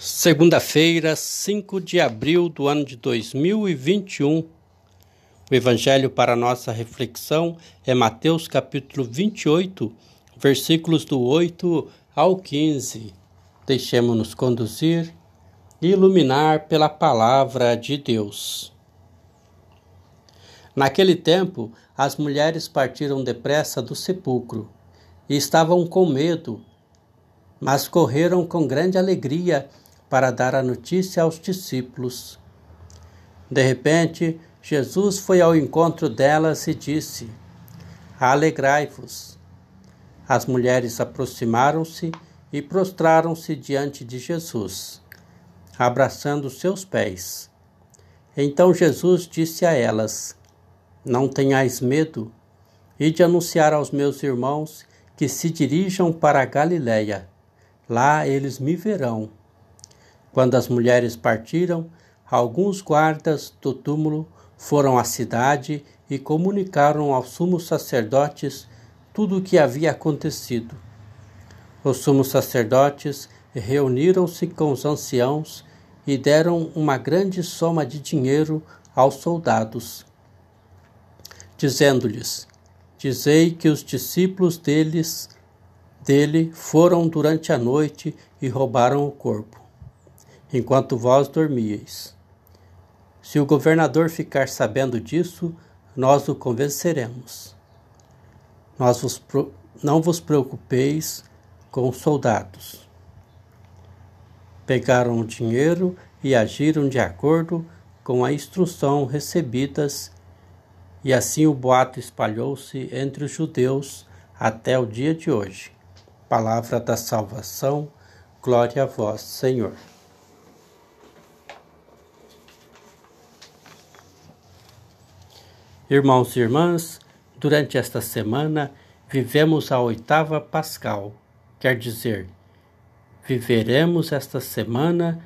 Segunda-feira, 5 de abril do ano de 2021. O evangelho para nossa reflexão é Mateus capítulo 28, versículos do 8 ao 15. Deixemos-nos conduzir e iluminar pela palavra de Deus. Naquele tempo, as mulheres partiram depressa do sepulcro e estavam com medo, mas correram com grande alegria para dar a notícia aos discípulos. De repente, Jesus foi ao encontro delas e disse: Alegrai-vos. As mulheres aproximaram-se e prostraram-se diante de Jesus, abraçando seus pés. Então Jesus disse a elas: Não tenhais medo, e de anunciar aos meus irmãos que se dirijam para a Galiléia. Lá eles me verão. Quando as mulheres partiram, alguns guardas do túmulo foram à cidade e comunicaram aos sumos sacerdotes tudo o que havia acontecido. Os sumos sacerdotes reuniram-se com os anciãos e deram uma grande soma de dinheiro aos soldados, dizendo-lhes: Dizei que os discípulos deles dele foram durante a noite e roubaram o corpo enquanto vós dormíeis. Se o governador ficar sabendo disso, nós o convenceremos. Nós vos, não vos preocupeis com os soldados. Pegaram o dinheiro e agiram de acordo com a instrução recebidas, e assim o boato espalhou-se entre os judeus até o dia de hoje. Palavra da salvação, glória a vós, Senhor. Irmãos e irmãs, durante esta semana vivemos a oitava Pascal, quer dizer, viveremos esta semana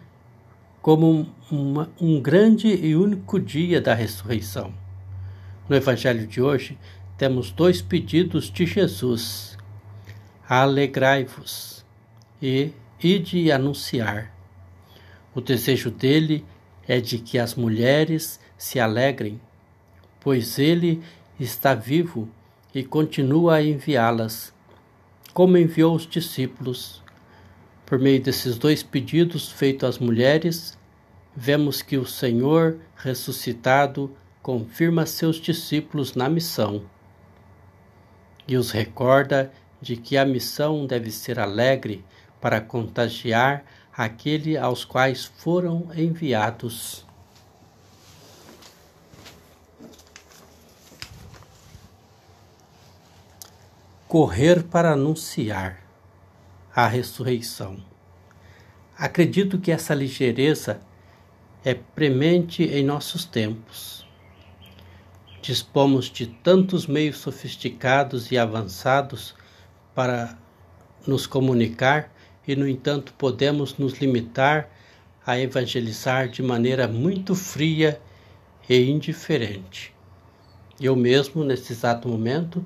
como uma, um grande e único dia da ressurreição. No Evangelho de hoje, temos dois pedidos de Jesus: Alegrai-vos e ide anunciar. O desejo dele é de que as mulheres se alegrem pois ele está vivo e continua a enviá-las, como enviou os discípulos. Por meio desses dois pedidos feitos às mulheres, vemos que o Senhor ressuscitado confirma seus discípulos na missão e os recorda de que a missão deve ser alegre para contagiar aquele aos quais foram enviados. Correr para anunciar a ressurreição. Acredito que essa ligeireza é premente em nossos tempos. Dispomos de tantos meios sofisticados e avançados para nos comunicar e, no entanto, podemos nos limitar a evangelizar de maneira muito fria e indiferente. Eu mesmo, nesse exato momento,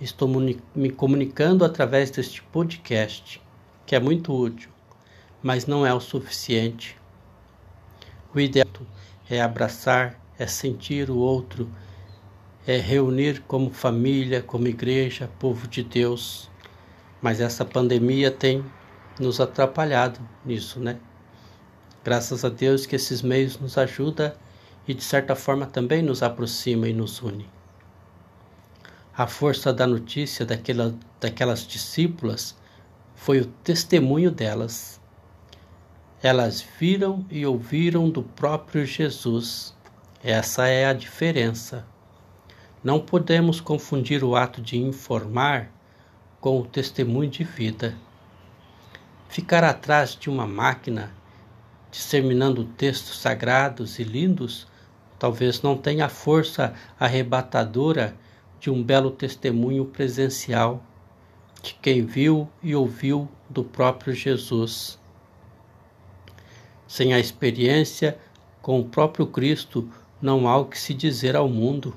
estou me comunicando através deste podcast, que é muito útil, mas não é o suficiente. O ideal é abraçar, é sentir o outro, é reunir como família, como igreja, povo de Deus. Mas essa pandemia tem nos atrapalhado nisso, né? Graças a Deus que esses meios nos ajudam e de certa forma também nos aproxima e nos une a força da notícia daquela, daquelas discípulas foi o testemunho delas. Elas viram e ouviram do próprio Jesus. Essa é a diferença. Não podemos confundir o ato de informar com o testemunho de vida. Ficar atrás de uma máquina, disseminando textos sagrados e lindos, talvez não tenha a força arrebatadora de um belo testemunho presencial de quem viu e ouviu do próprio Jesus. Sem a experiência com o próprio Cristo, não há o que se dizer ao mundo.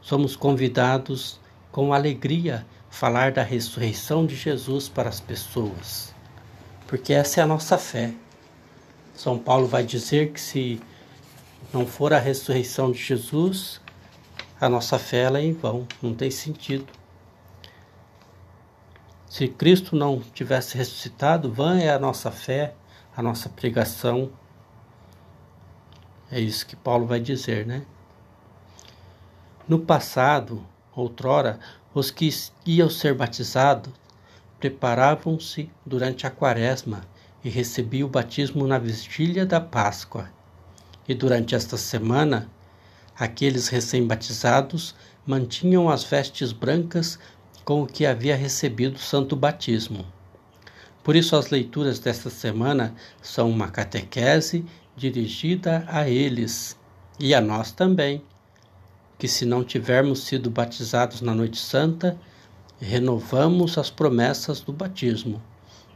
Somos convidados com alegria falar da ressurreição de Jesus para as pessoas, porque essa é a nossa fé. São Paulo vai dizer que se não for a ressurreição de Jesus, a nossa fé ela é em vão, não tem sentido. Se Cristo não tivesse ressuscitado, vã é a nossa fé, a nossa pregação. É isso que Paulo vai dizer, né? No passado, outrora, os que iam ser batizados preparavam-se durante a quaresma e recebiam o batismo na vigília da Páscoa. E durante esta semana, aqueles recém-batizados mantinham as vestes brancas com o que havia recebido o santo batismo. Por isso, as leituras desta semana são uma catequese dirigida a eles e a nós também, que, se não tivermos sido batizados na Noite Santa, renovamos as promessas do batismo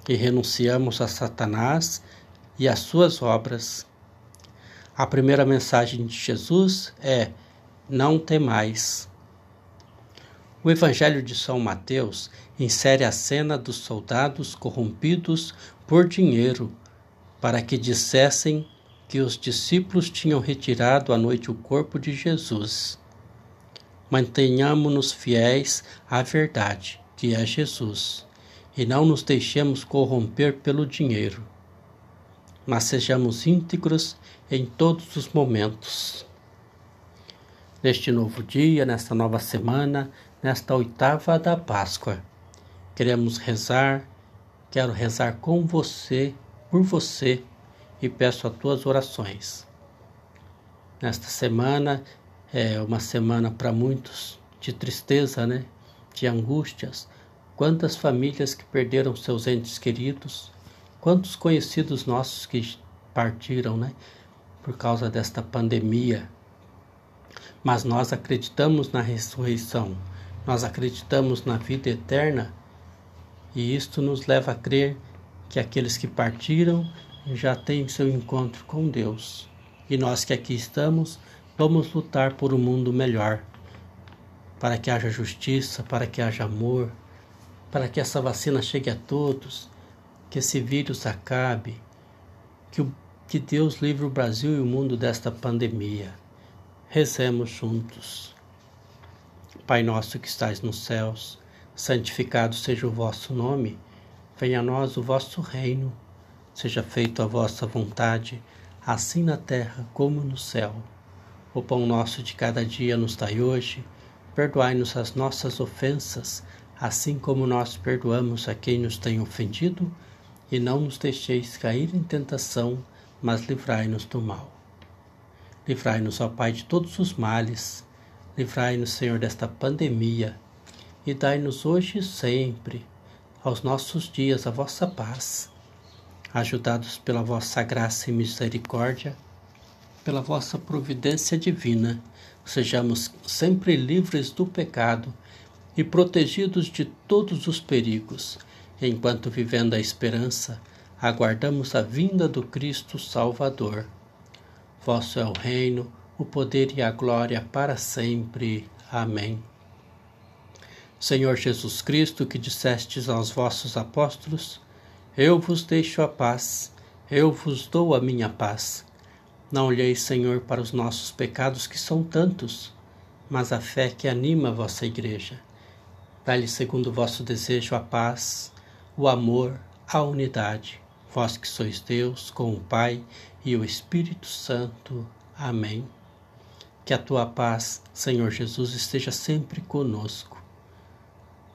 e renunciamos a Satanás e às suas obras. A primeira mensagem de Jesus é: não temais. O Evangelho de São Mateus insere a cena dos soldados corrompidos por dinheiro, para que dissessem que os discípulos tinham retirado à noite o corpo de Jesus. Mantenhamos-nos fiéis à verdade, que é Jesus, e não nos deixemos corromper pelo dinheiro, mas sejamos íntegros em todos os momentos. Neste novo dia, nesta nova semana, nesta oitava da Páscoa. Queremos rezar, quero rezar com você, por você e peço as tuas orações. Nesta semana é uma semana para muitos de tristeza, né? De angústias. Quantas famílias que perderam seus entes queridos, quantos conhecidos nossos que partiram, né? Por causa desta pandemia. Mas nós acreditamos na ressurreição nós acreditamos na vida eterna e isto nos leva a crer que aqueles que partiram já têm seu encontro com Deus. E nós que aqui estamos, vamos lutar por um mundo melhor, para que haja justiça, para que haja amor, para que essa vacina chegue a todos, que esse vírus acabe, que, o, que Deus livre o Brasil e o mundo desta pandemia. Rezemos juntos. Pai nosso que estais nos céus, santificado seja o vosso nome, venha a nós o vosso reino, seja feita a vossa vontade, assim na terra como no céu. O pão nosso de cada dia nos dai hoje, perdoai-nos as nossas ofensas, assim como nós perdoamos a quem nos tem ofendido, e não nos deixeis cair em tentação, mas livrai-nos do mal. Livrai-nos, ó Pai, de todos os males, Livrai-nos, Senhor, desta pandemia e dai-nos hoje e sempre, aos nossos dias, a vossa paz. Ajudados pela vossa graça e misericórdia, pela vossa providência divina, sejamos sempre livres do pecado e protegidos de todos os perigos, enquanto vivendo a esperança, aguardamos a vinda do Cristo Salvador. Vosso é o reino, o poder e a glória para sempre. Amém. Senhor Jesus Cristo, que dissestes aos vossos apóstolos: Eu vos deixo a paz, eu vos dou a minha paz. Não olheis, Senhor, para os nossos pecados, que são tantos, mas a fé que anima a vossa igreja. Dá-lhe, segundo o vosso desejo, a paz, o amor, a unidade. Vós que sois Deus, com o Pai e o Espírito Santo. Amém. Que a tua paz, Senhor Jesus, esteja sempre conosco.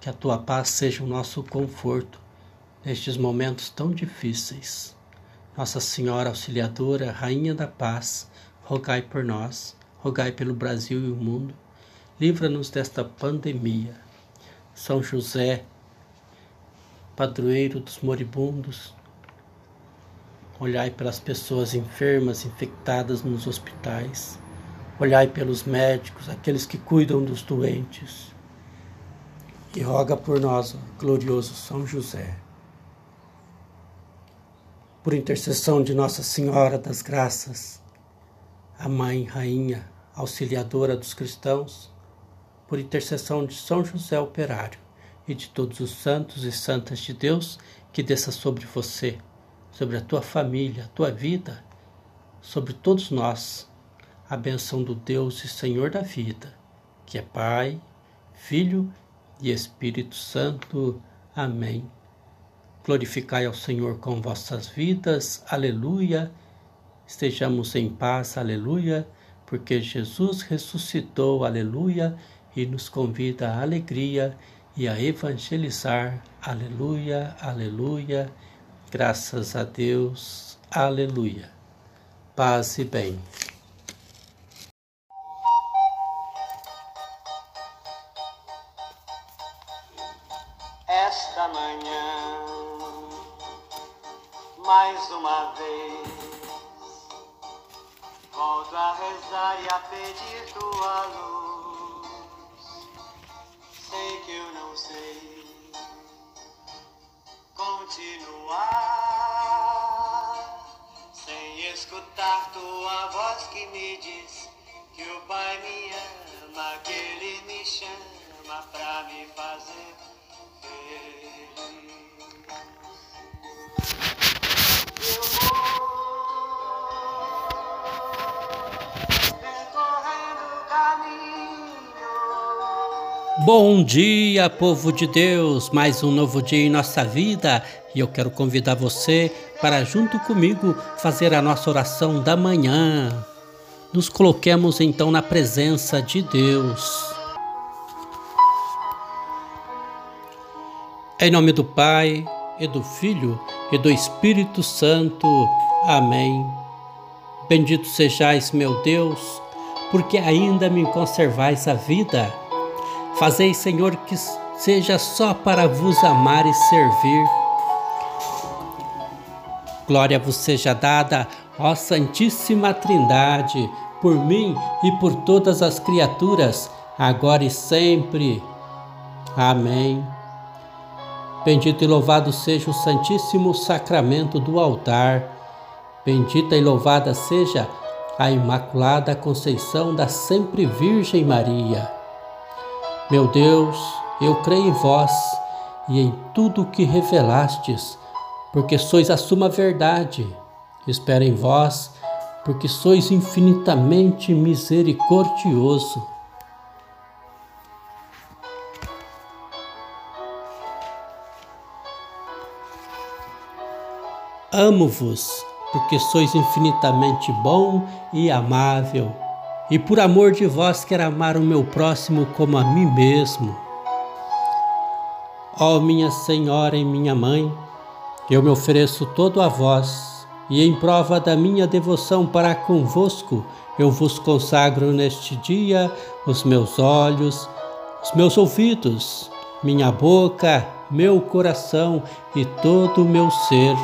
Que a tua paz seja o nosso conforto nestes momentos tão difíceis. Nossa Senhora Auxiliadora, Rainha da Paz, rogai por nós, rogai pelo Brasil e o mundo. Livra-nos desta pandemia. São José, padroeiro dos moribundos, olhai pelas pessoas enfermas, infectadas nos hospitais. Olhai pelos médicos, aqueles que cuidam dos doentes. E roga por nós, glorioso São José. Por intercessão de Nossa Senhora das Graças, a Mãe, Rainha, Auxiliadora dos cristãos, por intercessão de São José Operário e de todos os santos e santas de Deus, que desça sobre você sobre a tua família, a tua vida, sobre todos nós. A benção do Deus e Senhor da vida, que é Pai, Filho e Espírito Santo. Amém. Glorificai ao Senhor com vossas vidas. Aleluia. Estejamos em paz. Aleluia. Porque Jesus ressuscitou. Aleluia. E nos convida à alegria e a evangelizar. Aleluia. Aleluia. Graças a Deus. Aleluia. Paz e bem. Bom dia, povo de Deus! Mais um novo dia em nossa vida e eu quero convidar você para, junto comigo, fazer a nossa oração da manhã. Nos coloquemos então na presença de Deus. Em nome do Pai, e do Filho, e do Espírito Santo. Amém. Bendito sejais, meu Deus, porque ainda me conservais a vida. Fazei, Senhor, que seja só para vos amar e servir. Glória vos seja dada, ó Santíssima Trindade, por mim e por todas as criaturas, agora e sempre. Amém. Bendito e louvado seja o Santíssimo Sacramento do altar. Bendita e louvada seja a Imaculada Conceição da Sempre Virgem Maria. Meu Deus, eu creio em vós e em tudo o que revelastes, porque sois a suma verdade. Espero em vós, porque sois infinitamente misericordioso. Amo-vos, porque sois infinitamente bom e amável, e por amor de vós quero amar o meu próximo como a mim mesmo. Ó minha Senhora e minha Mãe, eu me ofereço todo a vós, e em prova da minha devoção para convosco, eu vos consagro neste dia os meus olhos, os meus ouvidos, minha boca, meu coração e todo o meu ser.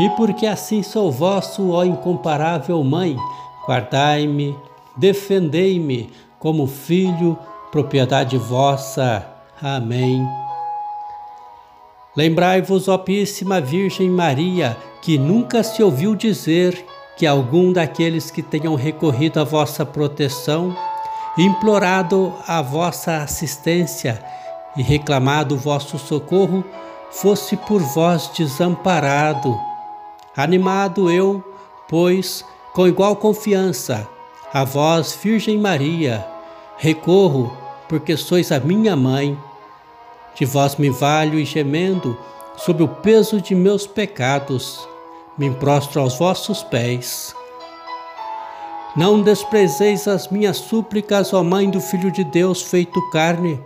E porque assim sou vosso, ó incomparável Mãe, guardai-me, defendei-me como filho, propriedade vossa. Amém. Lembrai-vos, ó Píssima Virgem Maria, que nunca se ouviu dizer que algum daqueles que tenham recorrido à vossa proteção, implorado a vossa assistência e reclamado o vosso socorro, fosse por vós desamparado. Animado eu, pois, com igual confiança, a vós, Virgem Maria, recorro, porque sois a minha mãe. De vós me valho e gemendo, sob o peso de meus pecados, me prostro aos vossos pés. Não desprezeis as minhas súplicas, ó Mãe do Filho de Deus feito carne,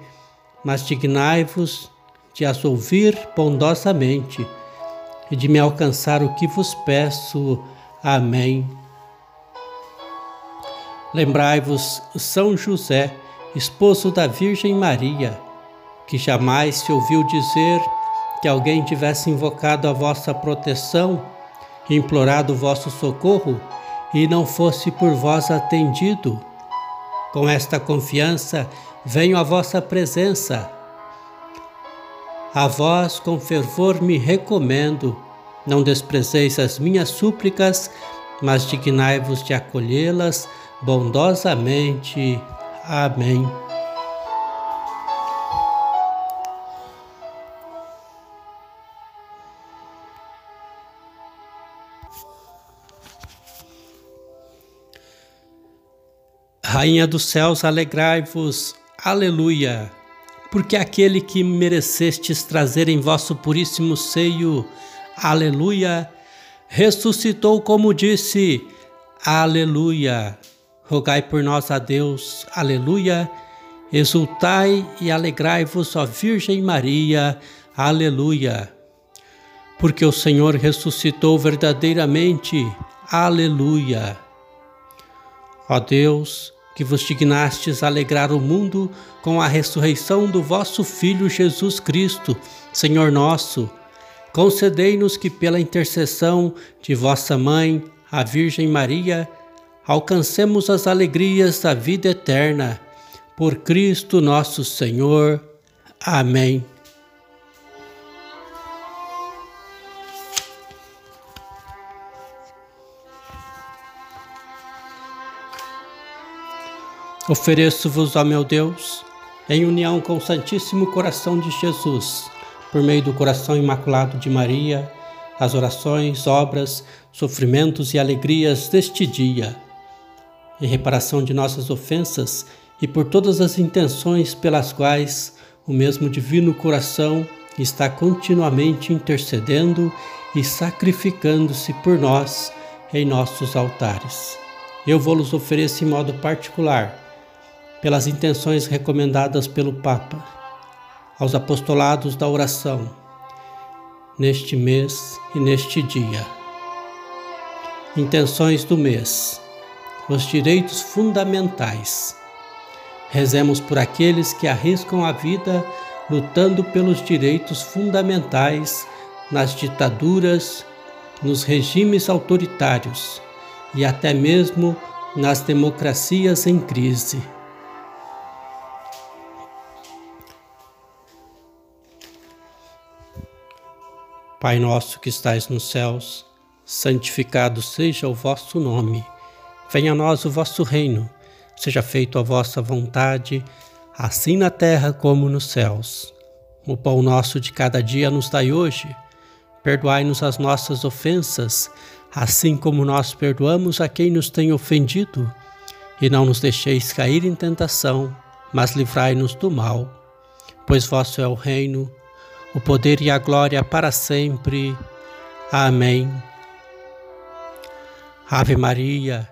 mas dignai-vos de as ouvir bondosamente e de me alcançar o que vos peço. Amém. Lembrai-vos, São José, esposo da Virgem Maria, que jamais se ouviu dizer que alguém tivesse invocado a vossa proteção, implorado o vosso socorro e não fosse por vós atendido. Com esta confiança venho à vossa presença a vós com fervor me recomendo. Não desprezeis as minhas súplicas, mas dignai-vos de acolhê-las bondosamente. Amém. Rainha dos céus, alegrai-vos, aleluia, porque aquele que merecestes trazer em vosso puríssimo seio, aleluia, ressuscitou como disse, aleluia. Rogai por nós a Deus, aleluia. Exultai e alegrai-vos, ó Virgem Maria, aleluia. Porque o Senhor ressuscitou verdadeiramente, aleluia. Ó Deus, que vos dignastes alegrar o mundo com a ressurreição do vosso Filho Jesus Cristo, Senhor nosso. Concedei-nos que, pela intercessão de vossa Mãe, a Virgem Maria, alcancemos as alegrias da vida eterna. Por Cristo nosso Senhor. Amém. Ofereço-vos, ó meu Deus, em união com o Santíssimo Coração de Jesus, por meio do coração imaculado de Maria, as orações, obras, sofrimentos e alegrias deste dia, em reparação de nossas ofensas e por todas as intenções pelas quais o mesmo Divino Coração está continuamente intercedendo e sacrificando-se por nós em nossos altares. Eu vou-los oferecer em modo particular pelas intenções recomendadas pelo Papa aos apostolados da oração neste mês e neste dia. Intenções do mês: os direitos fundamentais. Rezemos por aqueles que arriscam a vida lutando pelos direitos fundamentais nas ditaduras, nos regimes autoritários e até mesmo nas democracias em crise. Pai nosso que estais nos céus, santificado seja o vosso nome. Venha a nós o vosso reino. Seja feita a vossa vontade, assim na terra como nos céus. O pão nosso de cada dia nos dai hoje. Perdoai-nos as nossas ofensas, assim como nós perdoamos a quem nos tem ofendido. E não nos deixeis cair em tentação, mas livrai-nos do mal. Pois vosso é o reino, o poder e a glória para sempre. Amém. Ave Maria,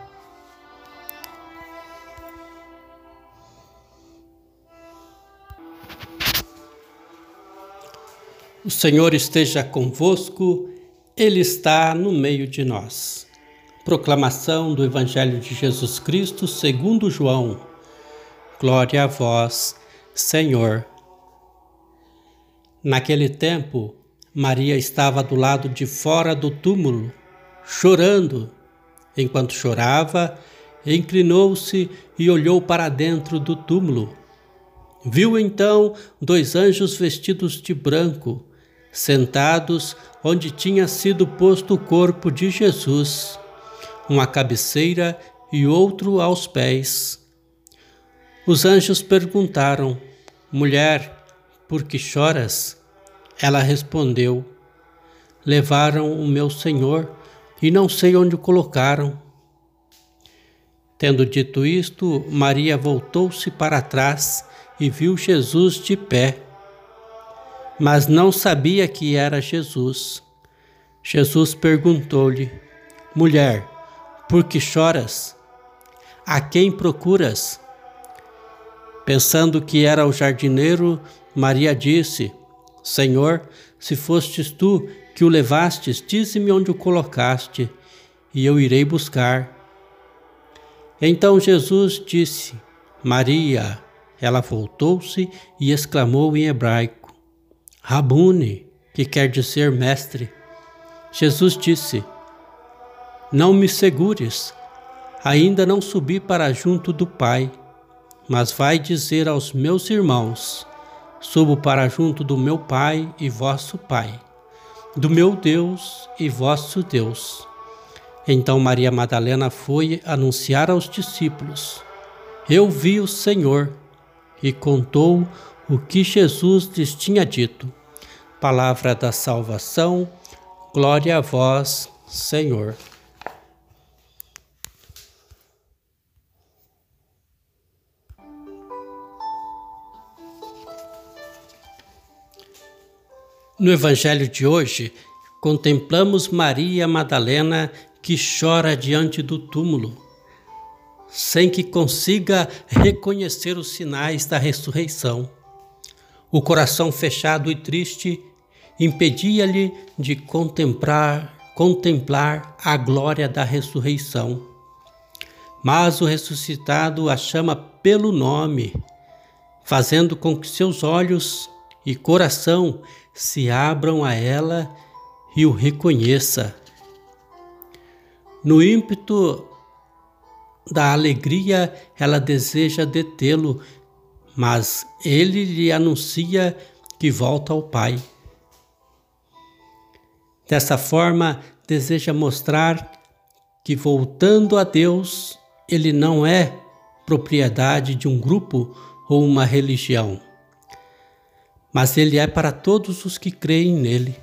O Senhor esteja convosco, Ele está no meio de nós. Proclamação do Evangelho de Jesus Cristo segundo João. Glória a vós, Senhor. Naquele tempo, Maria estava do lado de fora do túmulo, chorando. Enquanto chorava, inclinou-se e olhou para dentro do túmulo. Viu então dois anjos vestidos de branco, sentados onde tinha sido posto o corpo de Jesus, um à cabeceira e outro aos pés. Os anjos perguntaram: Mulher, por que choras? Ela respondeu: Levaram o meu senhor e não sei onde o colocaram. Tendo dito isto, Maria voltou-se para trás e viu Jesus de pé, mas não sabia que era Jesus. Jesus perguntou-lhe: Mulher, por que choras? A quem procuras? Pensando que era o jardineiro, Maria disse: Senhor, se fostes tu que o levastes, dize-me onde o colocaste, e eu irei buscar. Então Jesus disse: Maria. Ela voltou-se e exclamou em hebraico: Rabune, que quer dizer mestre. Jesus disse: Não me segures, ainda não subi para junto do Pai, mas vai dizer aos meus irmãos: Subo para junto do meu Pai e vosso Pai, do meu Deus e vosso Deus. Então Maria Madalena foi anunciar aos discípulos: Eu vi o Senhor, e contou o que Jesus lhes tinha dito. Palavra da salvação, glória a vós, Senhor. No Evangelho de hoje, contemplamos Maria Madalena que chora diante do túmulo, sem que consiga reconhecer os sinais da ressurreição. O coração fechado e triste impedia-lhe de contemplar, contemplar a glória da ressurreição. Mas o ressuscitado a chama pelo nome, fazendo com que seus olhos e coração se abram a ela e o reconheça. No ímpeto da alegria, ela deseja detê-lo, mas ele lhe anuncia que volta ao Pai. Dessa forma, deseja mostrar que, voltando a Deus, ele não é propriedade de um grupo ou uma religião mas ele é para todos os que creem nele.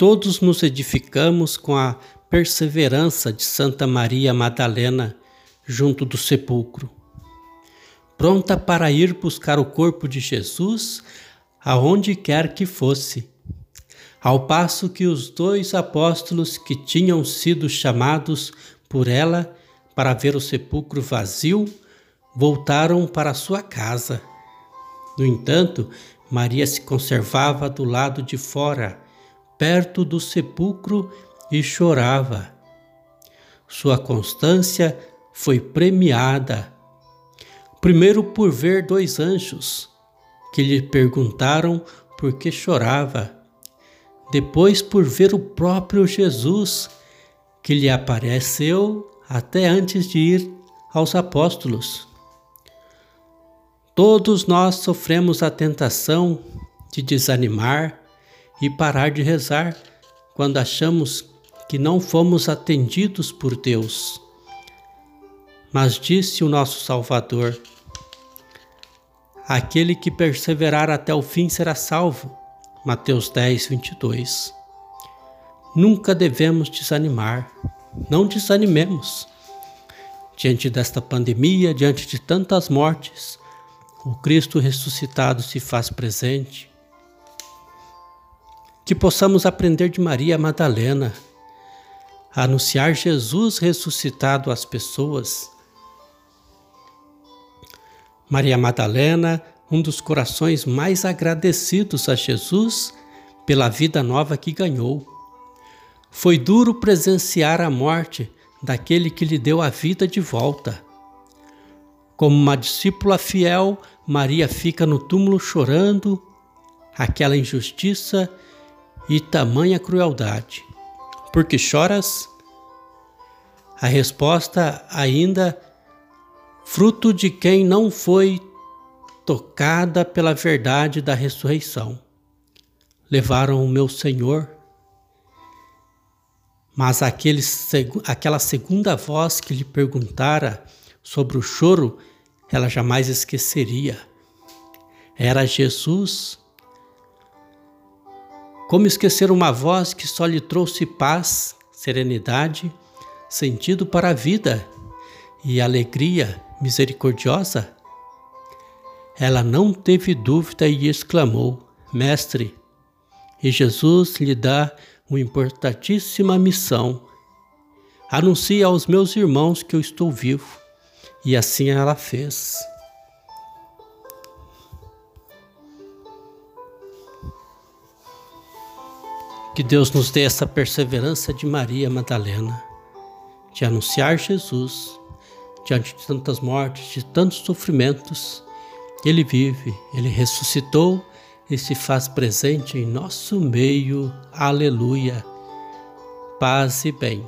Todos nos edificamos com a perseverança de Santa Maria Madalena junto do sepulcro, pronta para ir buscar o corpo de Jesus aonde quer que fosse. Ao passo que os dois apóstolos que tinham sido chamados por ela para ver o sepulcro vazio, voltaram para sua casa. No entanto, Maria se conservava do lado de fora, perto do sepulcro, e chorava. Sua constância foi premiada. Primeiro, por ver dois anjos que lhe perguntaram por que chorava. Depois, por ver o próprio Jesus que lhe apareceu até antes de ir aos apóstolos. Todos nós sofremos a tentação de desanimar e parar de rezar quando achamos que não fomos atendidos por Deus. Mas disse o nosso Salvador: Aquele que perseverar até o fim será salvo. Mateus 10, 22. Nunca devemos desanimar, não desanimemos. Diante desta pandemia, diante de tantas mortes, o Cristo ressuscitado se faz presente. Que possamos aprender de Maria Madalena, a anunciar Jesus ressuscitado às pessoas. Maria Madalena, um dos corações mais agradecidos a Jesus pela vida nova que ganhou. Foi duro presenciar a morte daquele que lhe deu a vida de volta. Como uma discípula fiel, Maria fica no túmulo chorando aquela injustiça e tamanha crueldade. Por que choras? A resposta ainda fruto de quem não foi tocada pela verdade da ressurreição. Levaram o meu Senhor mas aquele, aquela segunda voz que lhe perguntara sobre o choro, ela jamais esqueceria. Era Jesus. Como esquecer uma voz que só lhe trouxe paz, serenidade, sentido para a vida e alegria misericordiosa? Ela não teve dúvida e exclamou: Mestre, e Jesus lhe dá uma importantíssima missão. Anuncie aos meus irmãos que eu estou vivo. E assim ela fez. Que Deus nos dê essa perseverança de Maria Madalena, de anunciar Jesus diante de tantas mortes, de tantos sofrimentos. Ele vive, ele ressuscitou e se faz presente em nosso meio. Aleluia. Paz e bem.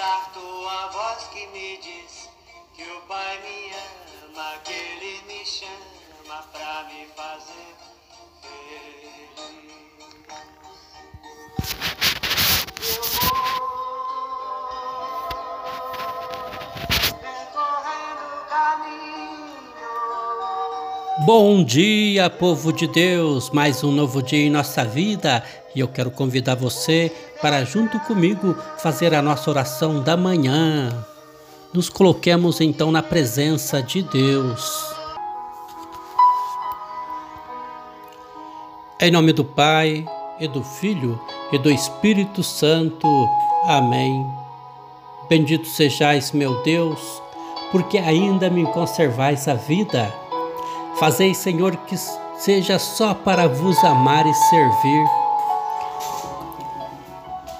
Escutar tua voz que me diz que o Pai me ama, que Ele me chama pra me fazer Bom dia, povo de Deus! Mais um novo dia em nossa vida e eu quero convidar você para, junto comigo, fazer a nossa oração da manhã. Nos coloquemos então na presença de Deus. Em nome do Pai, e do Filho, e do Espírito Santo. Amém. Bendito sejais, meu Deus, porque ainda me conservais a vida. Fazei, Senhor, que seja só para vos amar e servir.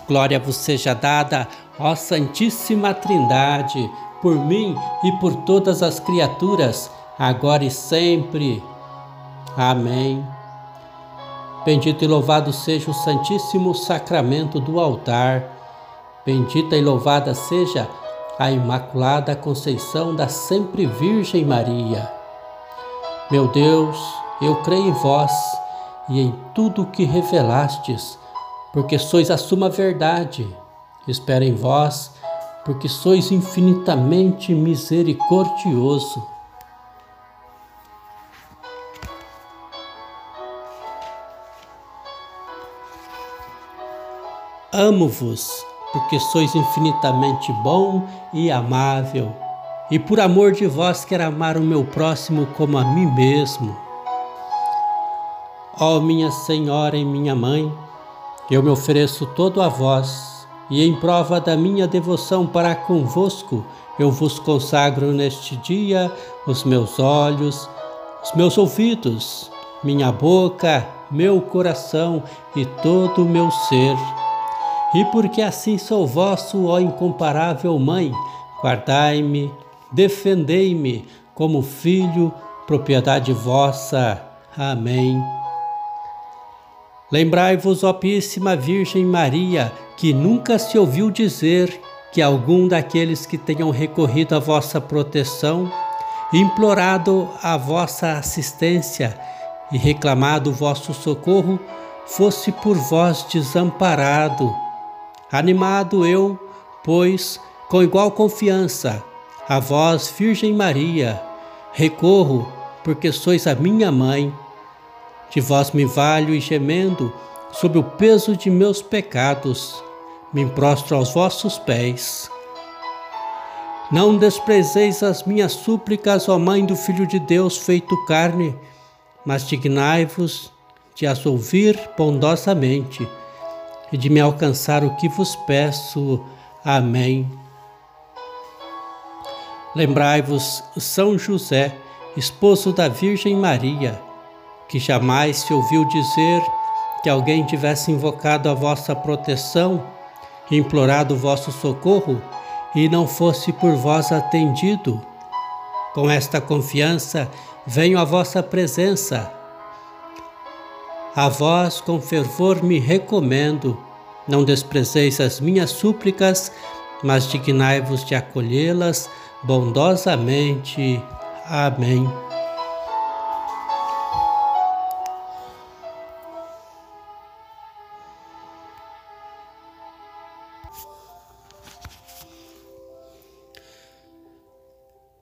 Glória vos seja dada, ó Santíssima Trindade, por mim e por todas as criaturas, agora e sempre. Amém. Bendito e louvado seja o Santíssimo Sacramento do altar. Bendita e louvada seja a Imaculada Conceição da Sempre Virgem Maria. Meu Deus, eu creio em vós e em tudo o que revelastes, porque sois a suma verdade espero em vós, porque sois infinitamente misericordioso. Amo-vos, porque sois infinitamente bom e amável, e por amor de vós quero amar o meu próximo como a mim mesmo. Ó minha Senhora e minha Mãe, eu me ofereço todo a vós, e em prova da minha devoção para convosco, eu vos consagro neste dia os meus olhos, os meus ouvidos, minha boca, meu coração e todo o meu ser. E porque assim sou vosso, ó incomparável Mãe, guardai-me, defendei-me como filho, propriedade vossa. Amém. Lembrai-vos, ó Píssima Virgem Maria, que nunca se ouviu dizer que algum daqueles que tenham recorrido à vossa proteção, implorado a vossa assistência e reclamado o vosso socorro, fosse por vós desamparado Animado eu, pois, com igual confiança, a vós, Virgem Maria, recorro, porque sois a minha mãe. De vós me valho e gemendo, sob o peso de meus pecados, me prostro aos vossos pés. Não desprezeis as minhas súplicas, ó Mãe do Filho de Deus feito carne, mas dignai-vos de as ouvir bondosamente e de me alcançar o que vos peço. Amém. Lembrai-vos, São José, esposo da Virgem Maria, que jamais se ouviu dizer que alguém tivesse invocado a vossa proteção, implorado o vosso socorro e não fosse por vós atendido. Com esta confiança venho à vossa presença a vós com fervor me recomendo, não desprezeis as minhas súplicas, mas dignai-vos de acolhê-las bondosamente. Amém.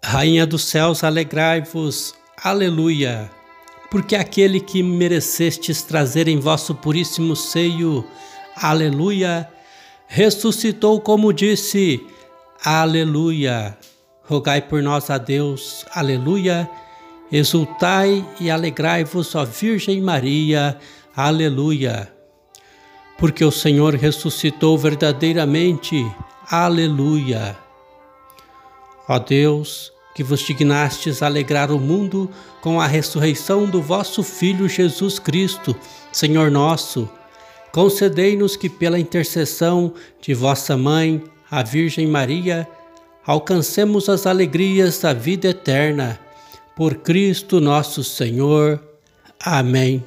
Rainha dos céus, alegrai-vos. Aleluia porque aquele que merecestes trazer em vosso puríssimo seio, aleluia, ressuscitou como disse, aleluia. Rogai por nós a Deus, aleluia. Exultai e alegrai-vos, ó Virgem Maria, aleluia. Porque o Senhor ressuscitou verdadeiramente, aleluia. Ó Deus, que vos dignastes alegrar o mundo com a ressurreição do vosso Filho Jesus Cristo, Senhor nosso. Concedei-nos que, pela intercessão de vossa Mãe, a Virgem Maria, alcancemos as alegrias da vida eterna. Por Cristo nosso Senhor. Amém.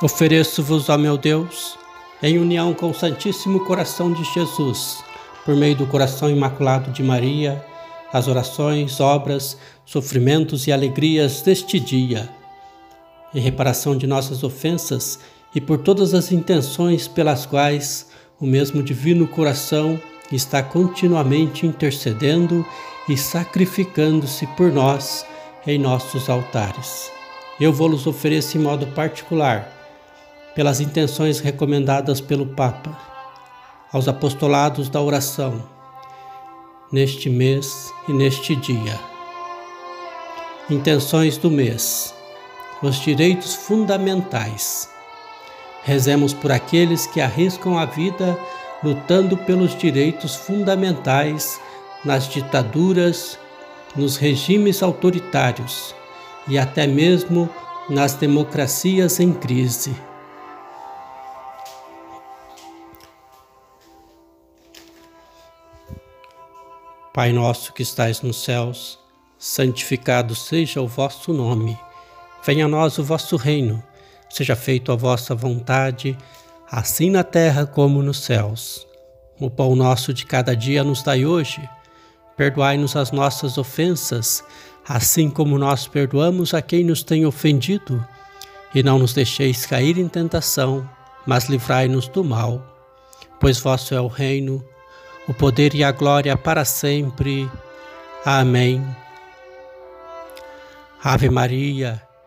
Ofereço-vos, ó meu Deus, em união com o Santíssimo Coração de Jesus, por meio do coração imaculado de Maria, as orações, obras, sofrimentos e alegrias deste dia, em reparação de nossas ofensas e por todas as intenções pelas quais o mesmo Divino Coração está continuamente intercedendo e sacrificando-se por nós em nossos altares. Eu vou-los oferecer em modo particular pelas intenções recomendadas pelo Papa aos apostolados da oração neste mês e neste dia. Intenções do mês: os direitos fundamentais. Rezemos por aqueles que arriscam a vida lutando pelos direitos fundamentais nas ditaduras, nos regimes autoritários e até mesmo nas democracias em crise. Pai nosso que estais nos céus, santificado seja o vosso nome. Venha a nós o vosso reino. Seja feita a vossa vontade, assim na terra como nos céus. O pão nosso de cada dia nos dai hoje. Perdoai-nos as nossas ofensas, assim como nós perdoamos a quem nos tem ofendido. E não nos deixeis cair em tentação, mas livrai-nos do mal. Pois vosso é o reino, o poder e a glória para sempre. Amém. Ave Maria,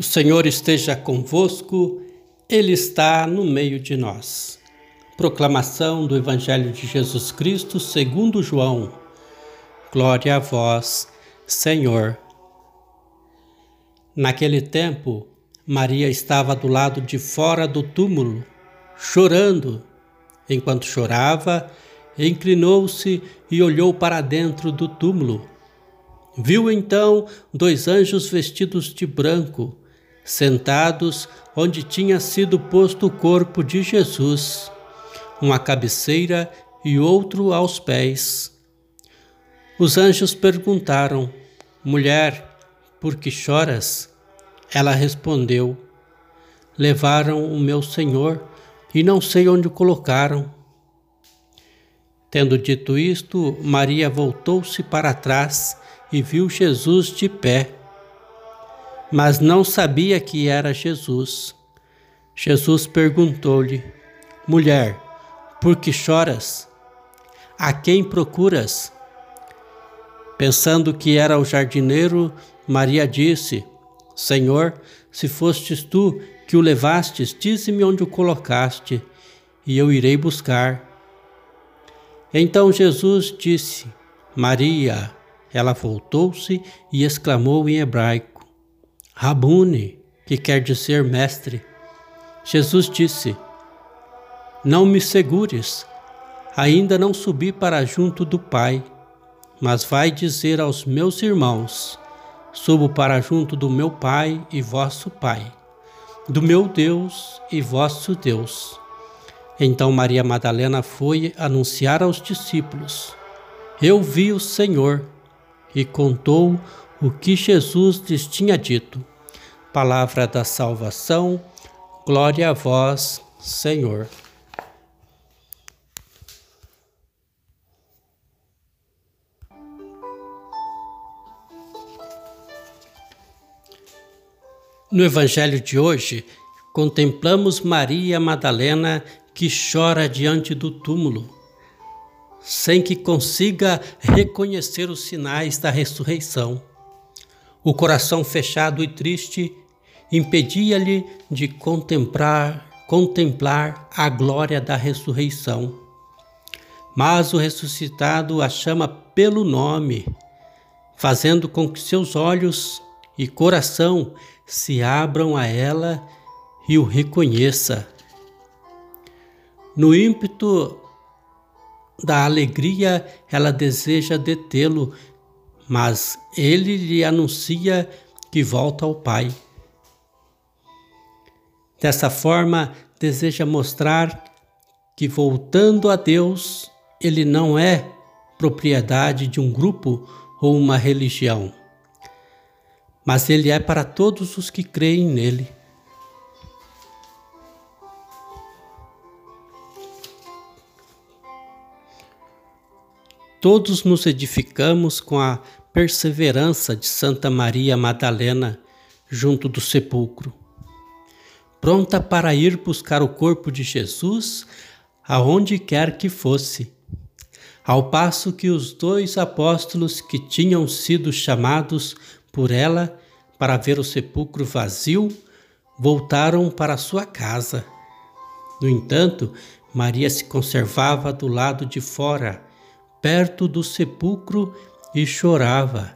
O Senhor esteja convosco ele está no meio de nós. Proclamação do Evangelho de Jesus Cristo segundo João. Glória a vós, Senhor. Naquele tempo, Maria estava do lado de fora do túmulo, chorando. Enquanto chorava, inclinou-se e olhou para dentro do túmulo. Viu então dois anjos vestidos de branco, sentados onde tinha sido posto o corpo de Jesus, uma cabeceira e outro aos pés. Os anjos perguntaram: Mulher, por que choras? Ela respondeu: Levaram o meu Senhor e não sei onde o colocaram. Tendo dito isto, Maria voltou-se para trás e viu Jesus de pé mas não sabia que era Jesus. Jesus perguntou-lhe: Mulher, por que choras? A quem procuras? Pensando que era o jardineiro, Maria disse: Senhor, se fostes tu que o levastes, dize-me onde o colocaste, e eu irei buscar. Então Jesus disse: Maria. Ela voltou-se e exclamou em hebraico: Rabune, que quer dizer mestre. Jesus disse: Não me segures, ainda não subi para junto do Pai, mas vai dizer aos meus irmãos: Subo para junto do meu Pai e vosso Pai, do meu Deus e vosso Deus. Então Maria Madalena foi anunciar aos discípulos: Eu vi o Senhor, e contou o que Jesus lhes tinha dito. Palavra da salvação, glória a vós, Senhor. No Evangelho de hoje, contemplamos Maria Madalena que chora diante do túmulo, sem que consiga reconhecer os sinais da ressurreição. O coração fechado e triste impedia-lhe de contemplar, contemplar a glória da ressurreição. Mas o ressuscitado a chama pelo nome, fazendo com que seus olhos e coração se abram a ela e o reconheça. No ímpeto da alegria, ela deseja detê-lo, mas ele lhe anuncia que volta ao Pai. Dessa forma, deseja mostrar que, voltando a Deus, ele não é propriedade de um grupo ou uma religião, mas ele é para todos os que creem nele. Todos nos edificamos com a perseverança de Santa Maria Madalena junto do sepulcro pronta para ir buscar o corpo de Jesus aonde quer que fosse. Ao passo que os dois apóstolos que tinham sido chamados por ela para ver o sepulcro vazio voltaram para sua casa. No entanto, Maria se conservava do lado de fora, perto do sepulcro, e chorava.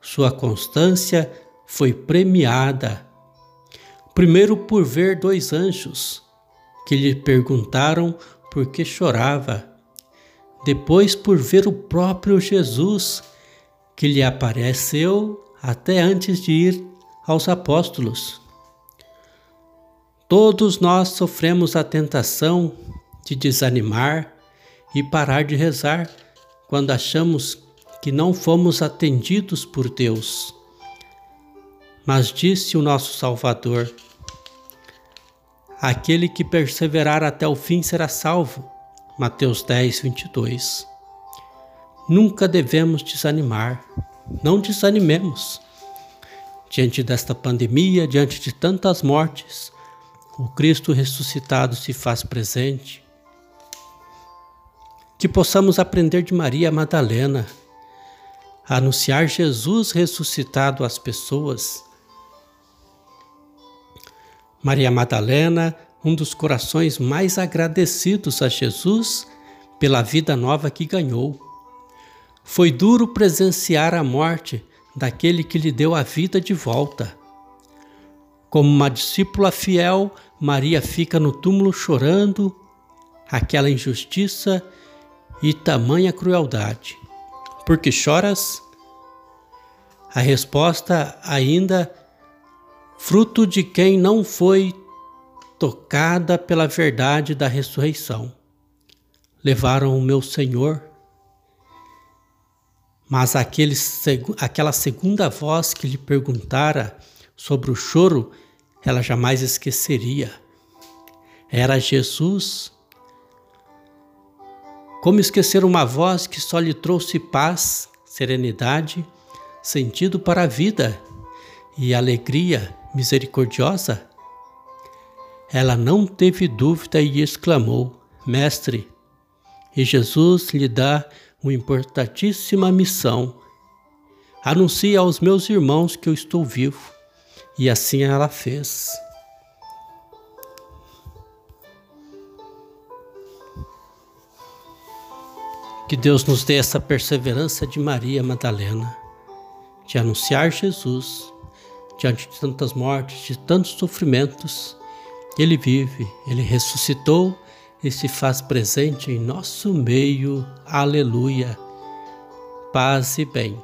Sua constância foi premiada Primeiro, por ver dois anjos que lhe perguntaram por que chorava. Depois, por ver o próprio Jesus, que lhe apareceu até antes de ir aos apóstolos. Todos nós sofremos a tentação de desanimar e parar de rezar quando achamos que não fomos atendidos por Deus. Mas disse o nosso Salvador: Aquele que perseverar até o fim será salvo. Mateus 10, 22. Nunca devemos desanimar, não desanimemos. Diante desta pandemia, diante de tantas mortes, o Cristo ressuscitado se faz presente. Que possamos aprender de Maria Madalena, anunciar Jesus ressuscitado às pessoas. Maria Madalena, um dos corações mais agradecidos a Jesus pela vida nova que ganhou. Foi duro presenciar a morte daquele que lhe deu a vida de volta. Como uma discípula fiel, Maria fica no túmulo chorando aquela injustiça e tamanha crueldade. Por que choras? A resposta ainda fruto de quem não foi tocada pela verdade da ressurreição. Levaram o meu Senhor mas aquele, aquela segunda voz que lhe perguntara sobre o choro, ela jamais esqueceria. Era Jesus. Como esquecer uma voz que só lhe trouxe paz, serenidade, sentido para a vida e alegria misericordiosa? Ela não teve dúvida e exclamou: Mestre, e Jesus lhe dá uma importantíssima missão. Anuncie aos meus irmãos que eu estou vivo. E assim ela fez. Que Deus nos dê essa perseverança de Maria Madalena, de anunciar Jesus diante de tantas mortes, de tantos sofrimentos. Ele vive, ele ressuscitou e se faz presente em nosso meio. Aleluia. Paz e bem.